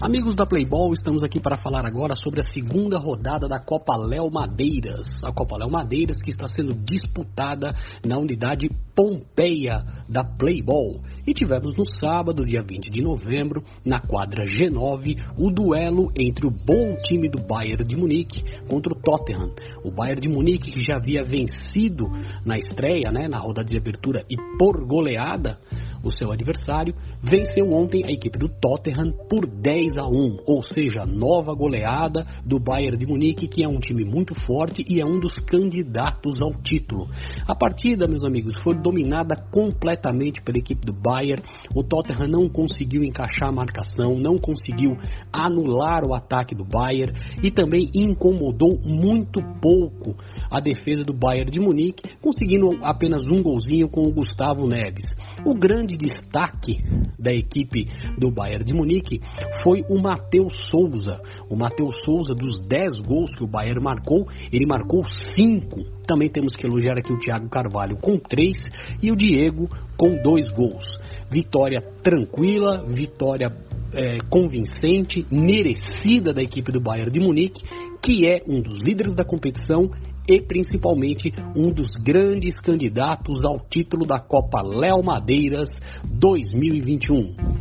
Amigos da Playball, estamos aqui para falar agora sobre a segunda rodada da Copa Léo Madeiras. A Copa Léo Madeiras que está sendo disputada na unidade Pompeia da Playball. E tivemos no sábado, dia 20 de novembro, na quadra G9, o duelo entre o bom time do Bayern de Munique contra o Tottenham. O Bayern de Munique que já havia vencido na estreia, né, na rodada de abertura e por goleada, o seu adversário, venceu ontem a equipe do Tottenham por 10 a 1, ou seja, nova goleada do Bayern de Munique, que é um time muito forte e é um dos candidatos ao título. A partida, meus amigos, foi dominada completamente pela equipe do Bayern. O Tottenham não conseguiu encaixar a marcação, não conseguiu anular o ataque do Bayern e também incomodou muito pouco a defesa do Bayern de Munique, conseguindo apenas um golzinho com o Gustavo Neves. O grande destaque da equipe do Bayern de Munique foi o Matheus Souza. O Matheus Souza, dos 10 gols que o Bayern marcou, ele marcou 5. Também temos que elogiar aqui o Thiago Carvalho com 3 e o Diego com 2 gols. Vitória tranquila, vitória é, convincente, merecida da equipe do Bayern de Munique, que é um dos líderes da competição e principalmente um dos grandes candidatos ao título da Copa Léo Madeiras 2021.